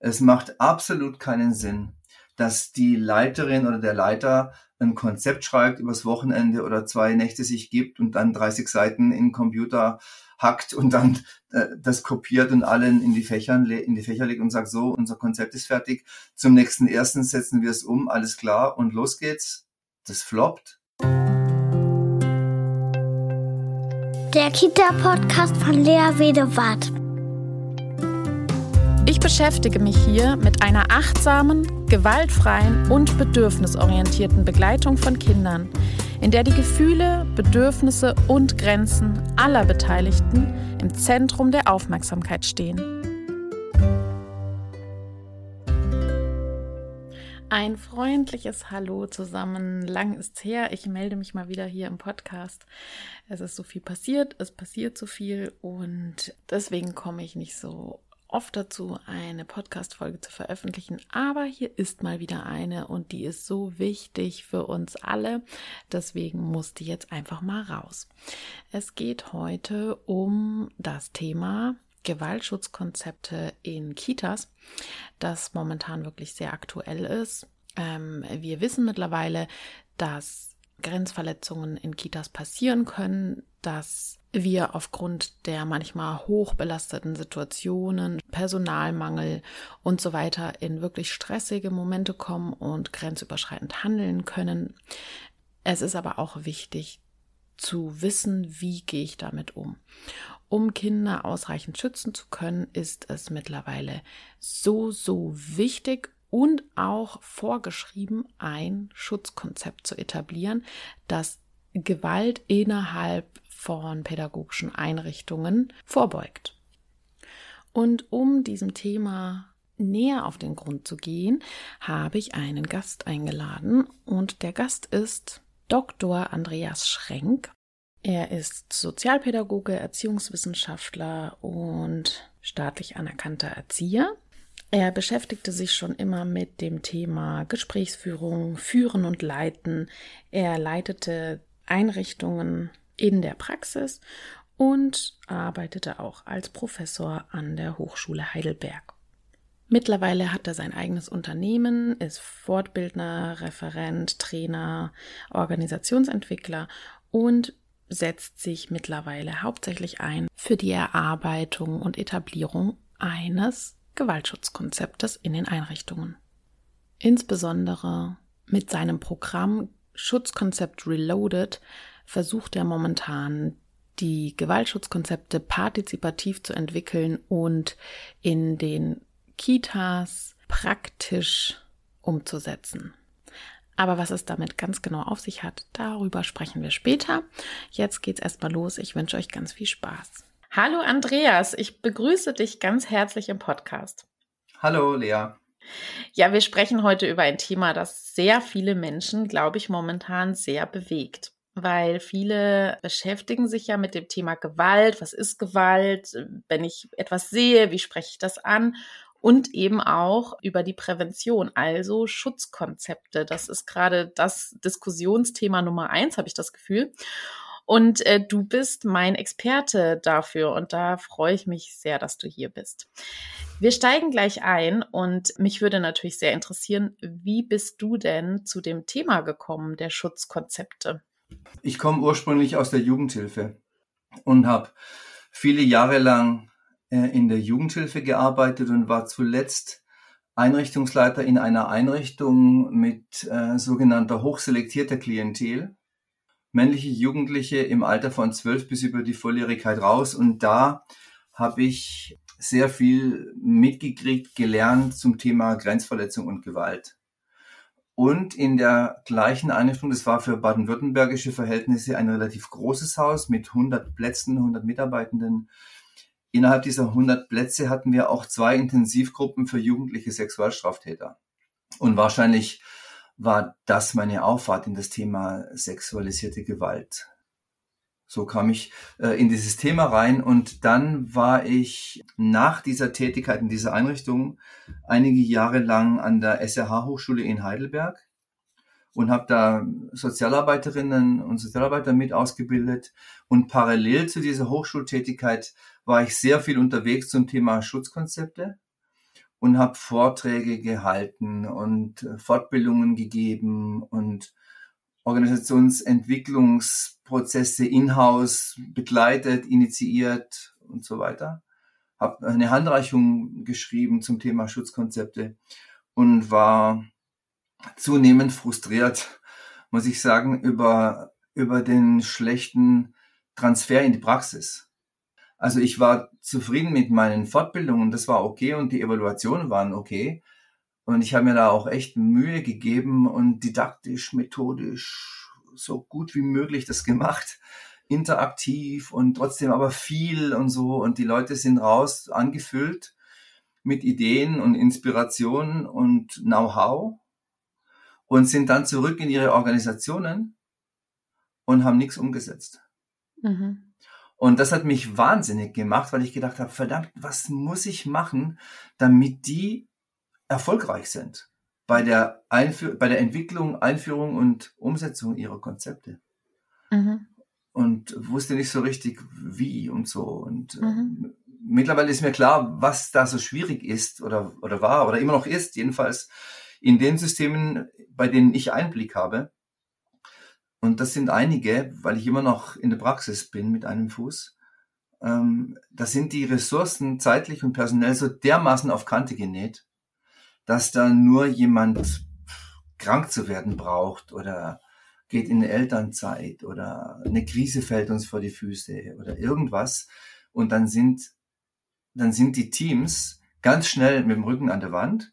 Es macht absolut keinen Sinn, dass die Leiterin oder der Leiter ein Konzept schreibt, übers Wochenende oder zwei Nächte sich gibt und dann 30 Seiten in den Computer hackt und dann äh, das kopiert und allen in die, Fächern, in die Fächer legt und sagt, so, unser Konzept ist fertig. Zum nächsten ersten setzen wir es um, alles klar und los geht's. Das floppt. Der Kita-Podcast von Lea Wedewart. Beschäftige mich hier mit einer achtsamen, gewaltfreien und bedürfnisorientierten Begleitung von Kindern, in der die Gefühle, Bedürfnisse und Grenzen aller Beteiligten im Zentrum der Aufmerksamkeit stehen. Ein freundliches Hallo zusammen. Lang ist's her. Ich melde mich mal wieder hier im Podcast. Es ist so viel passiert, es passiert so viel und deswegen komme ich nicht so oft dazu, eine Podcast-Folge zu veröffentlichen, aber hier ist mal wieder eine und die ist so wichtig für uns alle. Deswegen muss die jetzt einfach mal raus. Es geht heute um das Thema Gewaltschutzkonzepte in Kitas, das momentan wirklich sehr aktuell ist. Ähm, wir wissen mittlerweile, dass Grenzverletzungen in Kitas passieren können, dass wir aufgrund der manchmal hochbelasteten Situationen, Personalmangel und so weiter in wirklich stressige Momente kommen und grenzüberschreitend handeln können. Es ist aber auch wichtig zu wissen, wie gehe ich damit um. Um Kinder ausreichend schützen zu können, ist es mittlerweile so, so wichtig und auch vorgeschrieben, ein Schutzkonzept zu etablieren, das Gewalt innerhalb von pädagogischen Einrichtungen vorbeugt. Und um diesem Thema näher auf den Grund zu gehen, habe ich einen Gast eingeladen und der Gast ist Dr. Andreas Schrenk. Er ist Sozialpädagoge, Erziehungswissenschaftler und staatlich anerkannter Erzieher. Er beschäftigte sich schon immer mit dem Thema Gesprächsführung, Führen und Leiten. Er leitete Einrichtungen in der Praxis und arbeitete auch als Professor an der Hochschule Heidelberg. Mittlerweile hat er sein eigenes Unternehmen, ist Fortbildner, Referent, Trainer, Organisationsentwickler und setzt sich mittlerweile hauptsächlich ein für die Erarbeitung und Etablierung eines Gewaltschutzkonzeptes in den Einrichtungen. Insbesondere mit seinem Programm Schutzkonzept Reloaded versucht er momentan die Gewaltschutzkonzepte partizipativ zu entwickeln und in den Kitas praktisch umzusetzen. Aber was es damit ganz genau auf sich hat, darüber sprechen wir später. Jetzt geht's erstmal los. Ich wünsche euch ganz viel Spaß. Hallo Andreas, ich begrüße dich ganz herzlich im Podcast. Hallo Lea. Ja, wir sprechen heute über ein Thema, das sehr viele Menschen, glaube ich, momentan sehr bewegt weil viele beschäftigen sich ja mit dem Thema Gewalt. Was ist Gewalt? Wenn ich etwas sehe, wie spreche ich das an? Und eben auch über die Prävention, also Schutzkonzepte. Das ist gerade das Diskussionsthema Nummer eins, habe ich das Gefühl. Und äh, du bist mein Experte dafür und da freue ich mich sehr, dass du hier bist. Wir steigen gleich ein und mich würde natürlich sehr interessieren, wie bist du denn zu dem Thema gekommen der Schutzkonzepte? Ich komme ursprünglich aus der Jugendhilfe und habe viele Jahre lang äh, in der Jugendhilfe gearbeitet und war zuletzt Einrichtungsleiter in einer Einrichtung mit äh, sogenannter hochselektierter Klientel männliche Jugendliche im Alter von zwölf bis über die Volljährigkeit raus. Und da habe ich sehr viel mitgekriegt, gelernt zum Thema Grenzverletzung und Gewalt. Und in der gleichen Einrichtung, das war für baden-württembergische Verhältnisse ein relativ großes Haus mit 100 Plätzen, 100 Mitarbeitenden. Innerhalb dieser 100 Plätze hatten wir auch zwei Intensivgruppen für jugendliche Sexualstraftäter. Und wahrscheinlich war das meine Auffahrt in das Thema sexualisierte Gewalt. So kam ich äh, in dieses Thema rein und dann war ich nach dieser Tätigkeit in dieser Einrichtung einige Jahre lang an der SRH Hochschule in Heidelberg und habe da Sozialarbeiterinnen und Sozialarbeiter mit ausgebildet. Und parallel zu dieser Hochschultätigkeit war ich sehr viel unterwegs zum Thema Schutzkonzepte und habe Vorträge gehalten und äh, Fortbildungen gegeben und Organisationsentwicklungsprozesse in-house begleitet, initiiert und so weiter. Habe eine Handreichung geschrieben zum Thema Schutzkonzepte und war zunehmend frustriert, muss ich sagen, über, über den schlechten Transfer in die Praxis. Also ich war zufrieden mit meinen Fortbildungen, das war okay und die Evaluationen waren okay. Und ich habe mir da auch echt Mühe gegeben und didaktisch, methodisch so gut wie möglich das gemacht. Interaktiv und trotzdem aber viel und so. Und die Leute sind raus angefüllt mit Ideen und Inspirationen und Know-how und sind dann zurück in ihre Organisationen und haben nichts umgesetzt. Mhm. Und das hat mich wahnsinnig gemacht, weil ich gedacht habe, verdammt, was muss ich machen, damit die erfolgreich sind bei der, Einführ bei der Entwicklung, Einführung und Umsetzung ihrer Konzepte. Mhm. Und wusste nicht so richtig, wie und so. Und äh, mhm. äh, mittlerweile ist mir klar, was da so schwierig ist oder, oder war oder immer noch ist, jedenfalls in den Systemen, bei denen ich Einblick habe. Und das sind einige, weil ich immer noch in der Praxis bin mit einem Fuß. Ähm, da sind die Ressourcen zeitlich und personell so dermaßen auf Kante genäht, dass da nur jemand krank zu werden braucht oder geht in eine Elternzeit oder eine Krise fällt uns vor die Füße oder irgendwas. Und dann sind dann sind die Teams ganz schnell mit dem Rücken an der Wand,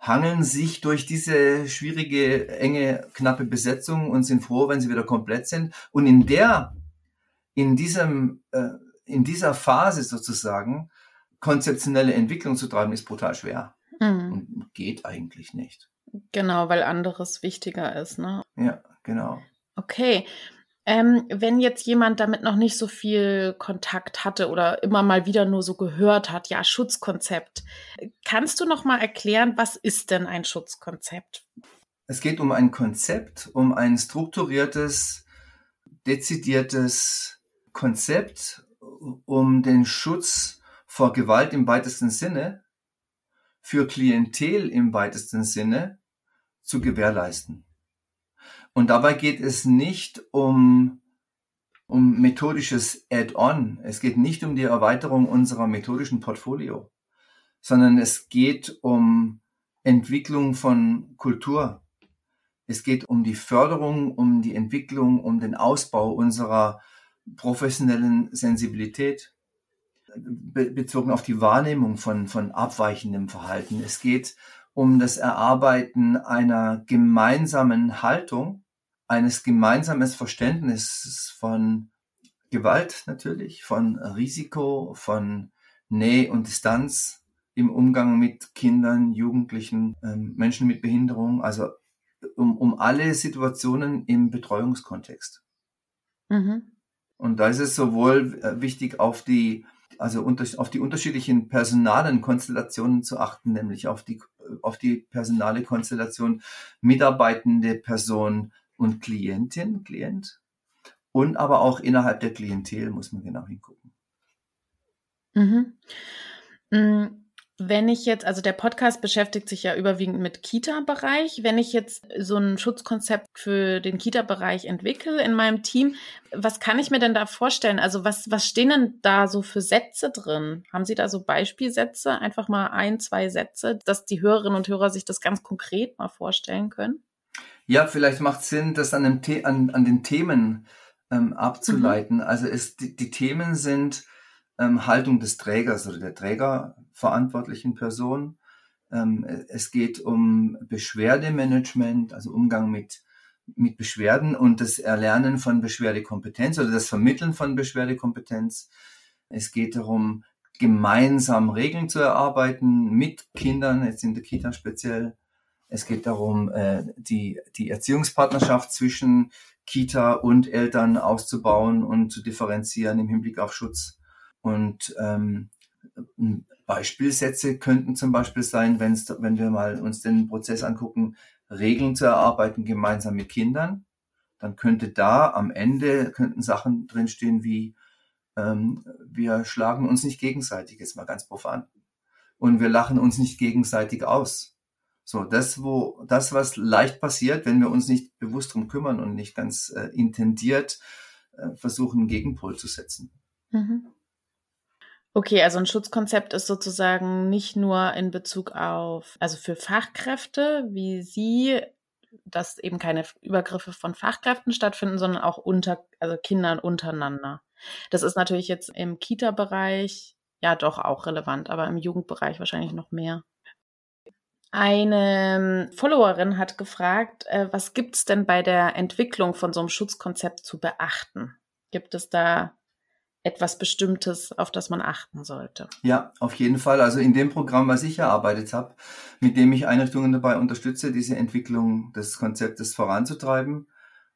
hangeln sich durch diese schwierige, enge, knappe Besetzung und sind froh, wenn sie wieder komplett sind. Und in der, in diesem, äh, in dieser Phase sozusagen konzeptionelle Entwicklung zu treiben, ist brutal schwer mhm. und geht eigentlich nicht. Genau, weil anderes wichtiger ist, ne? Ja, genau. Okay. Ähm, wenn jetzt jemand damit noch nicht so viel Kontakt hatte oder immer mal wieder nur so gehört hat, ja, Schutzkonzept. Kannst du noch mal erklären, was ist denn ein Schutzkonzept? Es geht um ein Konzept, um ein strukturiertes, dezidiertes Konzept, um den Schutz vor Gewalt im weitesten Sinne, für Klientel im weitesten Sinne zu gewährleisten. Und dabei geht es nicht um, um methodisches Add-on. Es geht nicht um die Erweiterung unserer methodischen Portfolio, sondern es geht um Entwicklung von Kultur. Es geht um die Förderung, um die Entwicklung, um den Ausbau unserer professionellen Sensibilität bezogen auf die Wahrnehmung von, von abweichendem Verhalten. Es geht um das Erarbeiten einer gemeinsamen Haltung, eines gemeinsamen Verständnisses von Gewalt natürlich, von Risiko, von Nähe und Distanz im Umgang mit Kindern, Jugendlichen, ähm, Menschen mit Behinderung, also um, um alle Situationen im Betreuungskontext. Mhm. Und da ist es sowohl äh, wichtig, auf die also unter, auf die unterschiedlichen personalen Konstellationen zu achten, nämlich auf die, auf die personale Konstellation mitarbeitende Person und Klientin, Klient. Und aber auch innerhalb der Klientel muss man genau hingucken. Mhm. Wenn ich jetzt, also der Podcast beschäftigt sich ja überwiegend mit Kita-Bereich. Wenn ich jetzt so ein Schutzkonzept für den Kita-Bereich entwickle in meinem Team, was kann ich mir denn da vorstellen? Also was, was stehen denn da so für Sätze drin? Haben Sie da so Beispielsätze? Einfach mal ein, zwei Sätze, dass die Hörerinnen und Hörer sich das ganz konkret mal vorstellen können? Ja, vielleicht macht es Sinn, das an, dem an, an den Themen ähm, abzuleiten. Mhm. Also es, die, die Themen sind ähm, Haltung des Trägers oder der trägerverantwortlichen Person. Ähm, es geht um Beschwerdemanagement, also Umgang mit, mit Beschwerden und das Erlernen von Beschwerdekompetenz oder das Vermitteln von Beschwerdekompetenz. Es geht darum, gemeinsam Regeln zu erarbeiten mit Kindern, jetzt in der Kita speziell. Es geht darum, äh, die, die Erziehungspartnerschaft zwischen Kita und Eltern auszubauen und zu differenzieren im Hinblick auf Schutz und ähm, Beispielsätze könnten zum Beispiel sein, wenn's, wenn wir mal uns den Prozess angucken, Regeln zu erarbeiten gemeinsam mit Kindern, dann könnte da am Ende könnten Sachen drinstehen wie ähm, wir schlagen uns nicht gegenseitig, jetzt mal ganz profan. und wir lachen uns nicht gegenseitig aus. So, das, wo, das, was leicht passiert, wenn wir uns nicht bewusst drum kümmern und nicht ganz äh, intendiert äh, versuchen, einen Gegenpol zu setzen. Mhm. Okay, also ein Schutzkonzept ist sozusagen nicht nur in Bezug auf, also für Fachkräfte, wie Sie, dass eben keine Übergriffe von Fachkräften stattfinden, sondern auch unter, also Kindern untereinander. Das ist natürlich jetzt im Kita-Bereich ja doch auch relevant, aber im Jugendbereich wahrscheinlich noch mehr. Eine Followerin hat gefragt, äh, was gibt es denn bei der Entwicklung von so einem Schutzkonzept zu beachten? Gibt es da etwas Bestimmtes, auf das man achten sollte? Ja, auf jeden Fall. Also in dem Programm, was ich erarbeitet habe, mit dem ich Einrichtungen dabei unterstütze, diese Entwicklung des Konzeptes voranzutreiben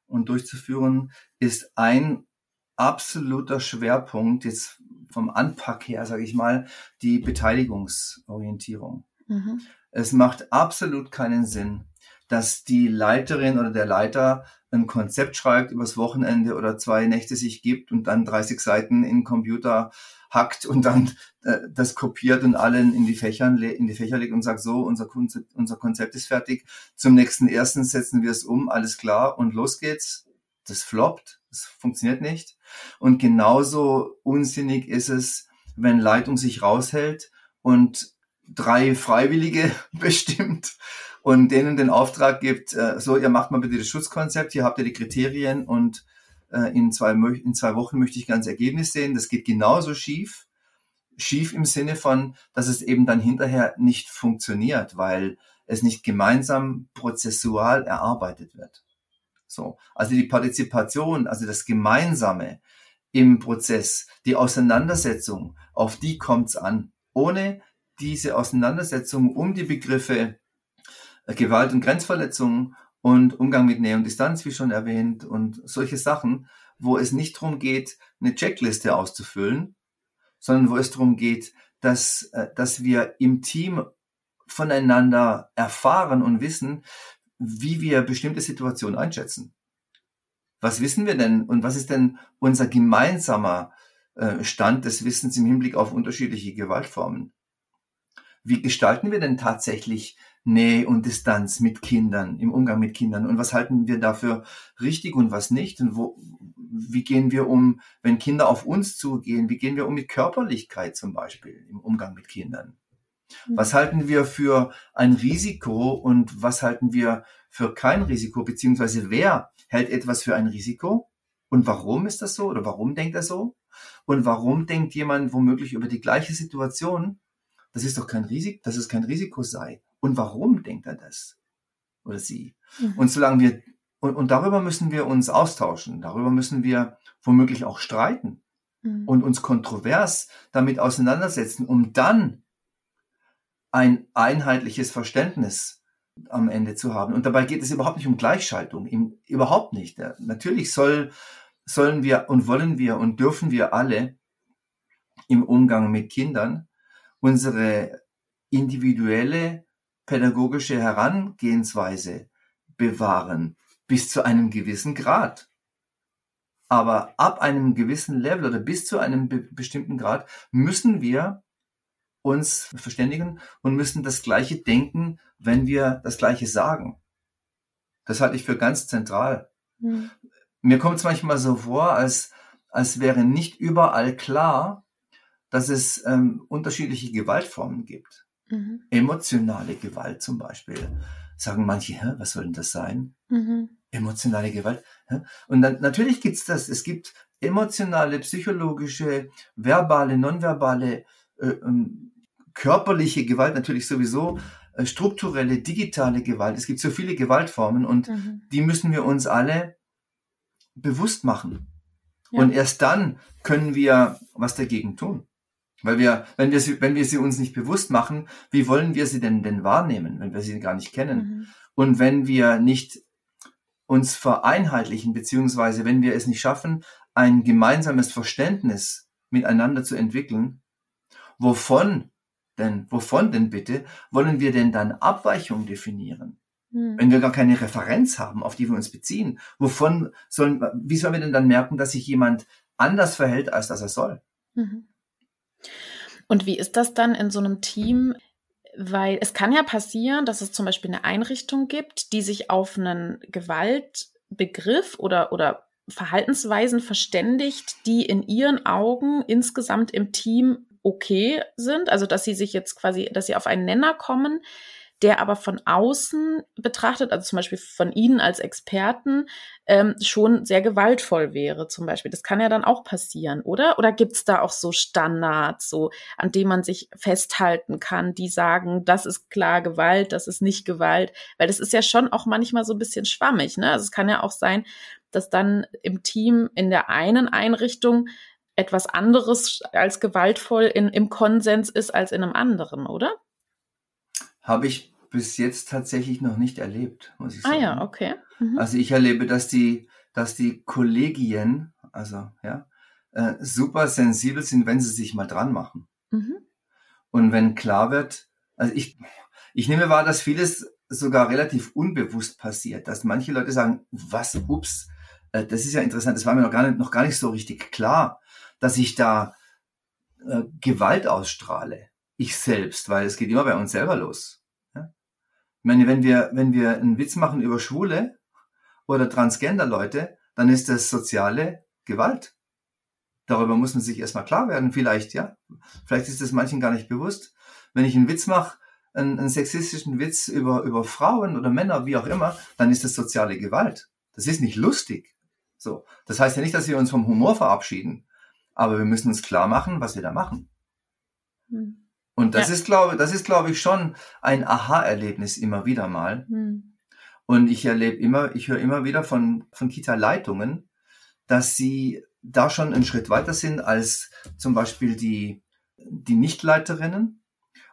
und durchzuführen, ist ein absoluter Schwerpunkt jetzt vom Anpack her, sage ich mal, die Beteiligungsorientierung. Mhm. Es macht absolut keinen Sinn, dass die Leiterin oder der Leiter ein Konzept schreibt, übers Wochenende oder zwei Nächte sich gibt und dann 30 Seiten in den Computer hackt und dann äh, das kopiert und allen in die Fächern in die Fächer legt und sagt so unser Konzept, unser Konzept ist fertig. Zum nächsten ersten setzen wir es um alles klar und los geht's. Das floppt das funktioniert nicht. Und genauso unsinnig ist es wenn Leitung sich raushält und drei Freiwillige bestimmt und denen den Auftrag gibt, äh, so, ihr macht mal bitte das Schutzkonzept, hier habt ihr die Kriterien und äh, in, zwei, in zwei Wochen möchte ich ganz Ergebnis sehen. Das geht genauso schief. Schief im Sinne von, dass es eben dann hinterher nicht funktioniert, weil es nicht gemeinsam prozessual erarbeitet wird. So. Also die Partizipation, also das Gemeinsame im Prozess, die Auseinandersetzung, auf die kommt's an. Ohne diese Auseinandersetzung um die Begriffe Gewalt und Grenzverletzungen und Umgang mit Nähe und Distanz, wie schon erwähnt, und solche Sachen, wo es nicht darum geht, eine Checkliste auszufüllen, sondern wo es darum geht, dass, äh, dass wir im Team voneinander erfahren und wissen, wie wir bestimmte Situationen einschätzen. Was wissen wir denn und was ist denn unser gemeinsamer äh, Stand des Wissens im Hinblick auf unterschiedliche Gewaltformen? Wie gestalten wir denn tatsächlich Nähe und Distanz mit Kindern, im Umgang mit Kindern? Und was halten wir dafür richtig und was nicht? Und wo, wie gehen wir um, wenn Kinder auf uns zugehen? Wie gehen wir um mit Körperlichkeit zum Beispiel im Umgang mit Kindern? Mhm. Was halten wir für ein Risiko und was halten wir für kein Risiko? Beziehungsweise wer hält etwas für ein Risiko? Und warum ist das so? Oder warum denkt er so? Und warum denkt jemand womöglich über die gleiche Situation das ist doch kein Risiko, dass es kein Risiko sei. Und warum denkt er das? Oder sie? Mhm. Und solange wir, und, und darüber müssen wir uns austauschen, darüber müssen wir womöglich auch streiten mhm. und uns kontrovers damit auseinandersetzen, um dann ein einheitliches Verständnis am Ende zu haben. Und dabei geht es überhaupt nicht um Gleichschaltung, im, überhaupt nicht. Ja, natürlich soll, sollen wir und wollen wir und dürfen wir alle im Umgang mit Kindern unsere individuelle pädagogische Herangehensweise bewahren bis zu einem gewissen Grad. Aber ab einem gewissen Level oder bis zu einem be bestimmten Grad müssen wir uns verständigen und müssen das Gleiche denken, wenn wir das Gleiche sagen. Das halte ich für ganz zentral. Mhm. Mir kommt es manchmal so vor, als, als wäre nicht überall klar, dass es ähm, unterschiedliche Gewaltformen gibt. Mhm. Emotionale Gewalt zum Beispiel. Sagen manche, Hä, was soll denn das sein? Mhm. Emotionale Gewalt. Hä? Und dann, natürlich gibt's das. Es gibt emotionale, psychologische, verbale, nonverbale, äh, ähm, körperliche Gewalt natürlich sowieso, äh, strukturelle, digitale Gewalt. Es gibt so viele Gewaltformen und mhm. die müssen wir uns alle bewusst machen. Ja. Und erst dann können wir was dagegen tun. Weil wir, wenn wir sie, wenn wir sie uns nicht bewusst machen, wie wollen wir sie denn denn wahrnehmen, wenn wir sie gar nicht kennen? Mhm. Und wenn wir nicht uns vereinheitlichen, beziehungsweise wenn wir es nicht schaffen, ein gemeinsames Verständnis miteinander zu entwickeln, wovon denn, wovon denn bitte, wollen wir denn dann Abweichung definieren? Mhm. Wenn wir gar keine Referenz haben, auf die wir uns beziehen, wovon sollen, wie sollen wir denn dann merken, dass sich jemand anders verhält, als dass er soll? Mhm. Und wie ist das dann in so einem Team? Weil es kann ja passieren, dass es zum Beispiel eine Einrichtung gibt, die sich auf einen Gewaltbegriff oder, oder Verhaltensweisen verständigt, die in ihren Augen insgesamt im Team okay sind. Also, dass sie sich jetzt quasi, dass sie auf einen Nenner kommen, der aber von außen betrachtet, also zum Beispiel von Ihnen als Experten, ähm, schon sehr gewaltvoll wäre, zum Beispiel. Das kann ja dann auch passieren, oder? Oder gibt es da auch so Standards, so an denen man sich festhalten kann, die sagen, das ist klar Gewalt, das ist nicht Gewalt? Weil das ist ja schon auch manchmal so ein bisschen schwammig, ne? Also es kann ja auch sein, dass dann im Team in der einen Einrichtung etwas anderes als gewaltvoll in, im Konsens ist als in einem anderen, oder? Habe ich bis jetzt tatsächlich noch nicht erlebt, muss ich sagen. Ah ja, okay. Mhm. Also ich erlebe, dass die, dass die Kollegien, also ja, äh, super sensibel sind, wenn sie sich mal dran machen. Mhm. Und wenn klar wird, also ich, ich nehme wahr, dass vieles sogar relativ unbewusst passiert, dass manche Leute sagen, was, ups, äh, das ist ja interessant, das war mir noch gar nicht, noch gar nicht so richtig klar, dass ich da äh, Gewalt ausstrahle ich selbst, weil es geht immer bei uns selber los. Ich meine, wenn wir, wenn wir einen Witz machen über Schwule oder Transgender-Leute, dann ist das soziale Gewalt. Darüber muss man sich erstmal klar werden, vielleicht, ja. Vielleicht ist das manchen gar nicht bewusst. Wenn ich einen Witz mache, einen, einen sexistischen Witz über, über Frauen oder Männer, wie auch immer, dann ist das soziale Gewalt. Das ist nicht lustig. So. Das heißt ja nicht, dass wir uns vom Humor verabschieden. Aber wir müssen uns klar machen, was wir da machen. Hm. Und das ja. ist, glaube, das ist, glaube ich, schon ein Aha-Erlebnis immer wieder mal. Hm. Und ich erlebe immer, ich höre immer wieder von, von Kita-Leitungen, dass sie da schon einen Schritt weiter sind als zum Beispiel die, die Nichtleiterinnen.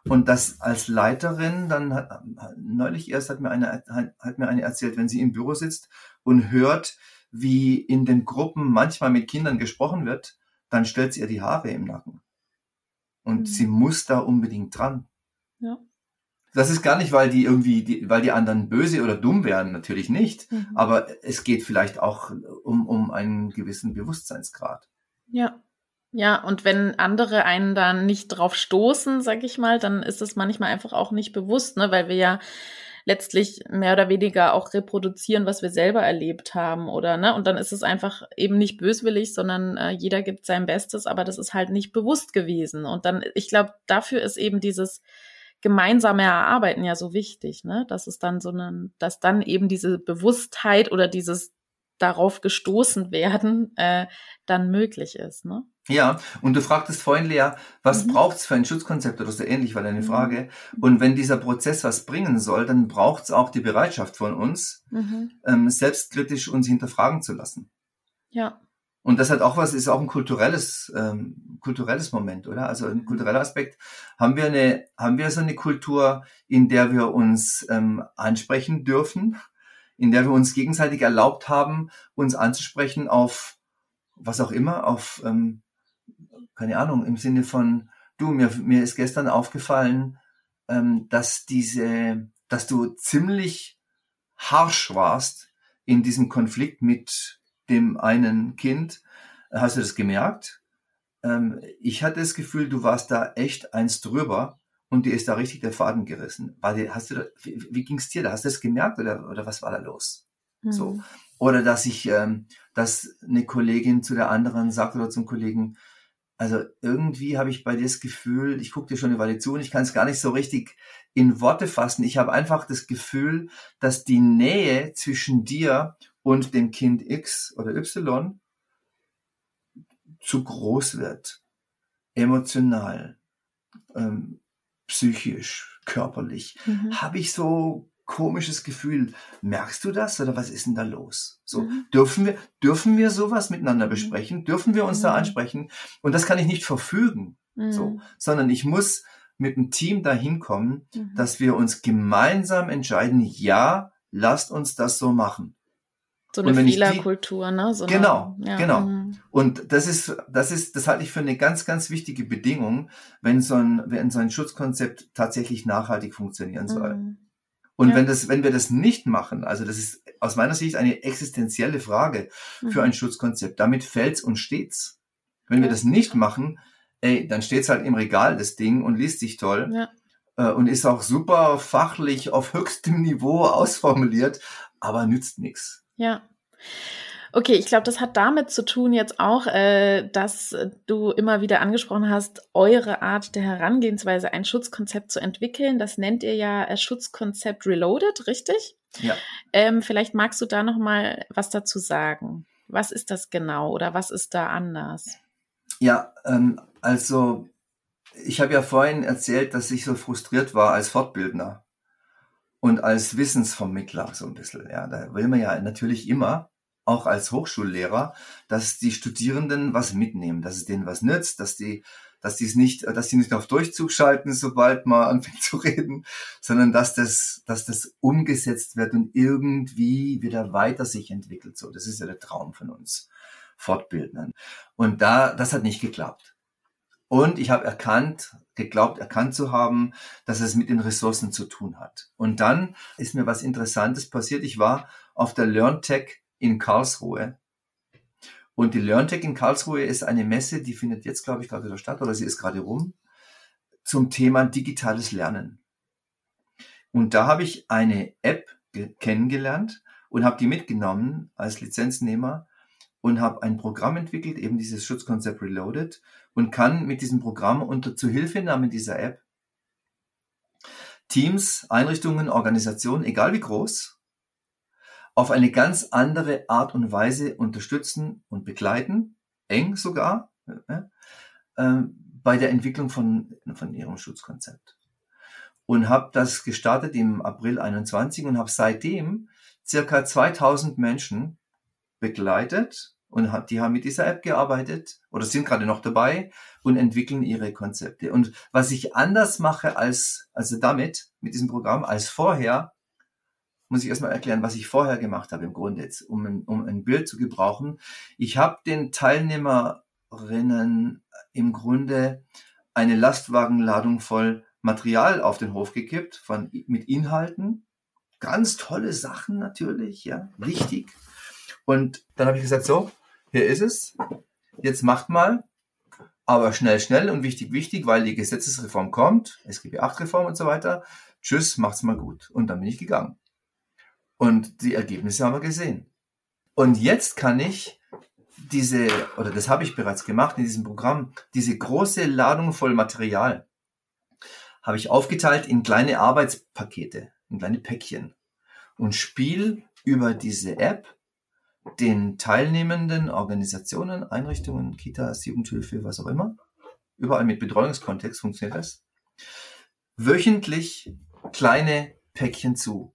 Und das als Leiterin, dann hat, neulich erst hat mir eine, hat mir eine erzählt, wenn sie im Büro sitzt und hört, wie in den Gruppen manchmal mit Kindern gesprochen wird, dann stellt sie ihr die Haare im Nacken. Und mhm. sie muss da unbedingt dran. Ja. Das ist gar nicht, weil die irgendwie, die, weil die anderen böse oder dumm wären, natürlich nicht. Mhm. Aber es geht vielleicht auch um, um einen gewissen Bewusstseinsgrad. Ja. Ja, und wenn andere einen dann nicht drauf stoßen, sag ich mal, dann ist es manchmal einfach auch nicht bewusst, ne, weil wir ja letztlich mehr oder weniger auch reproduzieren, was wir selber erlebt haben oder ne? Und dann ist es einfach eben nicht böswillig, sondern äh, jeder gibt sein Bestes, aber das ist halt nicht bewusst gewesen. Und dann ich glaube, dafür ist eben dieses gemeinsame Erarbeiten ja so wichtig, ne, dass es dann so eine, dass dann eben diese Bewusstheit oder dieses darauf gestoßen werden äh, dann möglich ist, ne? Ja, und du fragtest vorhin, Lea, was mhm. braucht's für ein Schutzkonzept oder so ähnlich war deine mhm. Frage. Und wenn dieser Prozess was bringen soll, dann braucht's auch die Bereitschaft von uns, mhm. ähm, selbstkritisch uns hinterfragen zu lassen. Ja. Und das hat auch was, ist auch ein kulturelles, ähm, kulturelles Moment, oder? Also ein kultureller Aspekt. Haben wir eine, haben wir so eine Kultur, in der wir uns ähm, ansprechen dürfen, in der wir uns gegenseitig erlaubt haben, uns anzusprechen auf was auch immer, auf ähm, keine Ahnung, im Sinne von, du, mir, mir ist gestern aufgefallen, ähm, dass diese, dass du ziemlich harsch warst in diesem Konflikt mit dem einen Kind. Hast du das gemerkt? Ähm, ich hatte das Gefühl, du warst da echt eins drüber und dir ist da richtig der Faden gerissen. War dir, hast du da, wie, wie ging es dir da? Hast du das gemerkt oder, oder was war da los? Mhm. So. Oder dass ich, ähm, dass eine Kollegin zu der anderen sagt oder zum Kollegen, also irgendwie habe ich bei dir das Gefühl, ich gucke dir schon eine Weile zu und ich kann es gar nicht so richtig in Worte fassen. Ich habe einfach das Gefühl, dass die Nähe zwischen dir und dem Kind X oder Y zu groß wird. Emotional, ähm, psychisch, körperlich. Mhm. Habe ich so komisches Gefühl. Merkst du das oder was ist denn da los? So, mhm. dürfen wir, dürfen wir sowas miteinander mhm. besprechen? Dürfen wir uns mhm. da ansprechen? Und das kann ich nicht verfügen, mhm. so, sondern ich muss mit dem Team dahin kommen, mhm. dass wir uns gemeinsam entscheiden, ja, lasst uns das so machen. So eine Fehlerkultur, ne? So genau, eine, ja, genau. Mhm. Und das ist, das ist, das halte ich für eine ganz, ganz wichtige Bedingung, wenn so ein, wenn so ein Schutzkonzept tatsächlich nachhaltig funktionieren soll. Und ja. wenn das, wenn wir das nicht machen, also das ist aus meiner Sicht eine existenzielle Frage mhm. für ein Schutzkonzept. Damit fällt's und steht's. Wenn ja. wir das nicht machen, ey, dann steht's halt im Regal, das Ding, und liest sich toll. Ja. Äh, und ist auch super fachlich auf höchstem Niveau ausformuliert, aber nützt nichts. Ja. Okay, ich glaube, das hat damit zu tun jetzt auch, äh, dass du immer wieder angesprochen hast, eure Art der Herangehensweise, ein Schutzkonzept zu entwickeln. Das nennt ihr ja äh, Schutzkonzept Reloaded, richtig? Ja. Ähm, vielleicht magst du da noch mal was dazu sagen. Was ist das genau oder was ist da anders? Ja, ähm, also ich habe ja vorhin erzählt, dass ich so frustriert war als Fortbildner und als Wissensvermittler so ein bisschen. Ja, da will man ja natürlich immer auch als Hochschullehrer, dass die Studierenden was mitnehmen, dass es denen was nützt, dass die dass die es nicht, dass die nicht auf Durchzug schalten, sobald man anfängt zu reden, sondern dass das, dass das umgesetzt wird und irgendwie wieder weiter sich entwickelt. So, das ist ja der Traum von uns Fortbildenden. Und da, das hat nicht geklappt. Und ich habe erkannt, geglaubt, erkannt zu haben, dass es mit den Ressourcen zu tun hat. Und dann ist mir was Interessantes passiert. Ich war auf der LearnTech in Karlsruhe. Und die LearnTech in Karlsruhe ist eine Messe, die findet jetzt, glaube ich, gerade wieder statt oder sie ist gerade rum, zum Thema digitales Lernen. Und da habe ich eine App kennengelernt und habe die mitgenommen als Lizenznehmer und habe ein Programm entwickelt, eben dieses Schutzkonzept Reloaded und kann mit diesem Programm unter Zuhilfenahme dieser App Teams, Einrichtungen, Organisationen, egal wie groß, auf eine ganz andere Art und Weise unterstützen und begleiten, eng sogar, äh, bei der Entwicklung von, von ihrem Schutzkonzept. Und habe das gestartet im April 21 und habe seitdem circa 2000 Menschen begleitet und hat, die haben mit dieser App gearbeitet oder sind gerade noch dabei und entwickeln ihre Konzepte. Und was ich anders mache als, also damit, mit diesem Programm, als vorher, muss ich erstmal erklären, was ich vorher gemacht habe im Grunde jetzt, um ein, um ein Bild zu gebrauchen. Ich habe den Teilnehmerinnen im Grunde eine Lastwagenladung voll Material auf den Hof gekippt, von, mit Inhalten. Ganz tolle Sachen natürlich, ja, wichtig. Und dann habe ich gesagt, so, hier ist es. Jetzt macht mal. Aber schnell, schnell und wichtig, wichtig, weil die Gesetzesreform kommt, SGB 8 Reform und so weiter. Tschüss, macht's mal gut. Und dann bin ich gegangen. Und die Ergebnisse haben wir gesehen. Und jetzt kann ich diese, oder das habe ich bereits gemacht in diesem Programm, diese große Ladung voll Material habe ich aufgeteilt in kleine Arbeitspakete, in kleine Päckchen und spiele über diese App den teilnehmenden Organisationen, Einrichtungen, Kitas, Jugendhilfe, was auch immer, überall mit Betreuungskontext funktioniert das, wöchentlich kleine Päckchen zu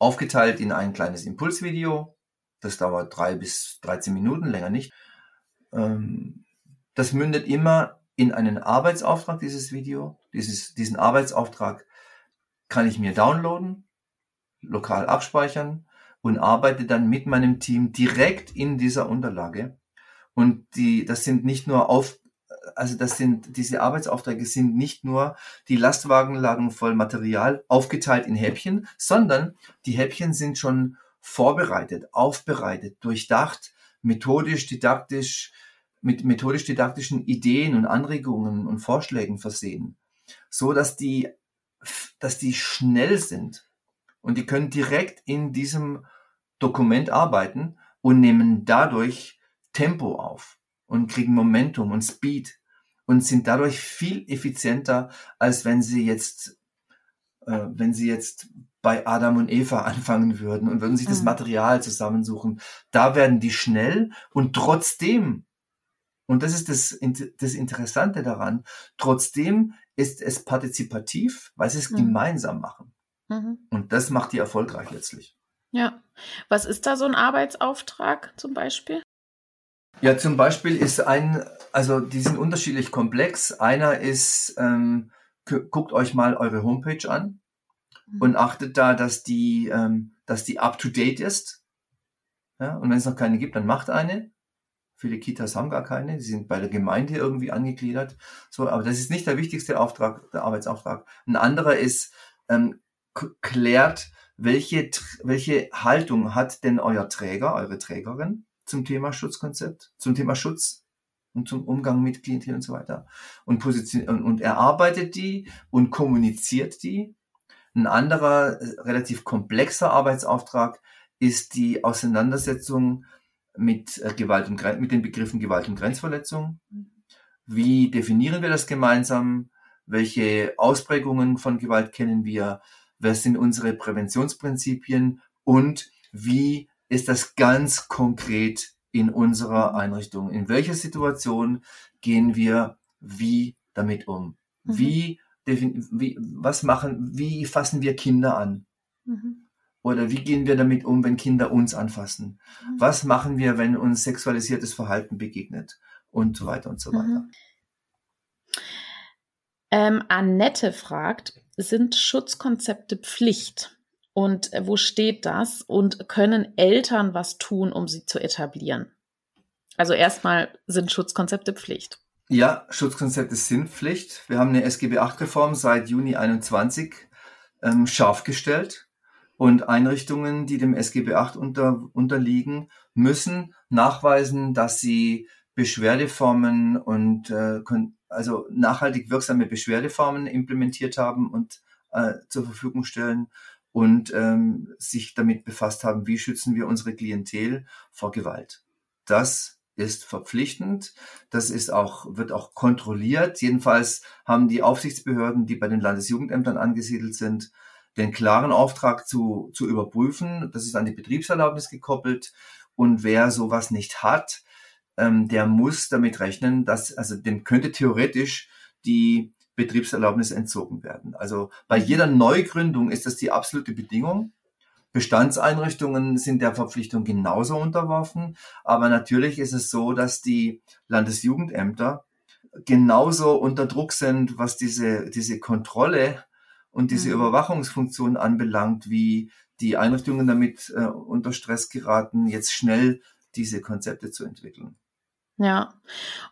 aufgeteilt in ein kleines Impulsvideo. Das dauert drei bis 13 Minuten, länger nicht. Ähm, das mündet immer in einen Arbeitsauftrag, dieses Video. Dieses, diesen Arbeitsauftrag kann ich mir downloaden, lokal abspeichern und arbeite dann mit meinem Team direkt in dieser Unterlage. Und die, das sind nicht nur auf, also das sind, diese Arbeitsaufträge sind nicht nur die Lastwagenladung voll Material aufgeteilt in Häppchen, sondern die Häppchen sind schon vorbereitet, aufbereitet, durchdacht, methodisch, didaktisch, mit methodisch-didaktischen Ideen und Anregungen und Vorschlägen versehen, so dass die, dass die schnell sind. Und die können direkt in diesem Dokument arbeiten und nehmen dadurch Tempo auf und kriegen Momentum und Speed und sind dadurch viel effizienter, als wenn sie jetzt, äh, wenn sie jetzt bei Adam und Eva anfangen würden und würden sich das mhm. Material zusammensuchen. Da werden die schnell und trotzdem, und das ist das, das Interessante daran, trotzdem ist es partizipativ, weil sie es mhm. gemeinsam machen. Mhm. Und das macht die erfolgreich letztlich. Ja. Was ist da so ein Arbeitsauftrag zum Beispiel? Ja, zum Beispiel ist ein, also die sind unterschiedlich komplex. Einer ist, ähm, guckt euch mal eure Homepage an mhm. und achtet da, dass die, ähm, dass die up to date ist. Ja, und wenn es noch keine gibt, dann macht eine. Viele Kitas haben gar keine, die sind bei der Gemeinde irgendwie angegliedert. So, aber das ist nicht der wichtigste Auftrag, der Arbeitsauftrag. Ein anderer ist, ähm, klärt, welche, welche Haltung hat denn euer Träger, eure Trägerin zum Thema Schutzkonzept, zum Thema Schutz? Und zum Umgang mit Klientel und so weiter. Und, position und, erarbeitet die und kommuniziert die. Ein anderer äh, relativ komplexer Arbeitsauftrag ist die Auseinandersetzung mit äh, Gewalt und mit den Begriffen Gewalt und Grenzverletzung. Wie definieren wir das gemeinsam? Welche Ausprägungen von Gewalt kennen wir? Was sind unsere Präventionsprinzipien? Und wie ist das ganz konkret in unserer Einrichtung? In welcher Situation gehen wir wie damit um? Mhm. Wie, wie, was machen, wie fassen wir Kinder an? Mhm. Oder wie gehen wir damit um, wenn Kinder uns anfassen? Mhm. Was machen wir, wenn uns sexualisiertes Verhalten begegnet? Und so weiter und so weiter. Mhm. Ähm, Annette fragt, sind Schutzkonzepte Pflicht? Und äh, wo steht das? Und können Eltern was tun, um sie zu etablieren? Also erstmal sind Schutzkonzepte Pflicht. Ja, Schutzkonzepte sind Pflicht. Wir haben eine SGB 8 Reform seit Juni 21 ähm, scharf gestellt. Und Einrichtungen, die dem SGB 8 unter, unterliegen, müssen nachweisen, dass sie Beschwerdeformen und äh, also nachhaltig wirksame Beschwerdeformen implementiert haben und äh, zur Verfügung stellen und ähm, sich damit befasst haben, wie schützen wir unsere Klientel vor Gewalt. Das ist verpflichtend. Das ist auch, wird auch kontrolliert. Jedenfalls haben die Aufsichtsbehörden, die bei den Landesjugendämtern angesiedelt sind, den klaren Auftrag zu, zu überprüfen. Das ist an die Betriebserlaubnis gekoppelt. Und wer sowas nicht hat, ähm, der muss damit rechnen, dass, also dem könnte theoretisch die Betriebserlaubnis entzogen werden. Also bei jeder Neugründung ist das die absolute Bedingung. Bestandseinrichtungen sind der Verpflichtung genauso unterworfen. Aber natürlich ist es so, dass die Landesjugendämter genauso unter Druck sind, was diese, diese Kontrolle und diese mhm. Überwachungsfunktion anbelangt, wie die Einrichtungen damit äh, unter Stress geraten, jetzt schnell diese Konzepte zu entwickeln. Ja,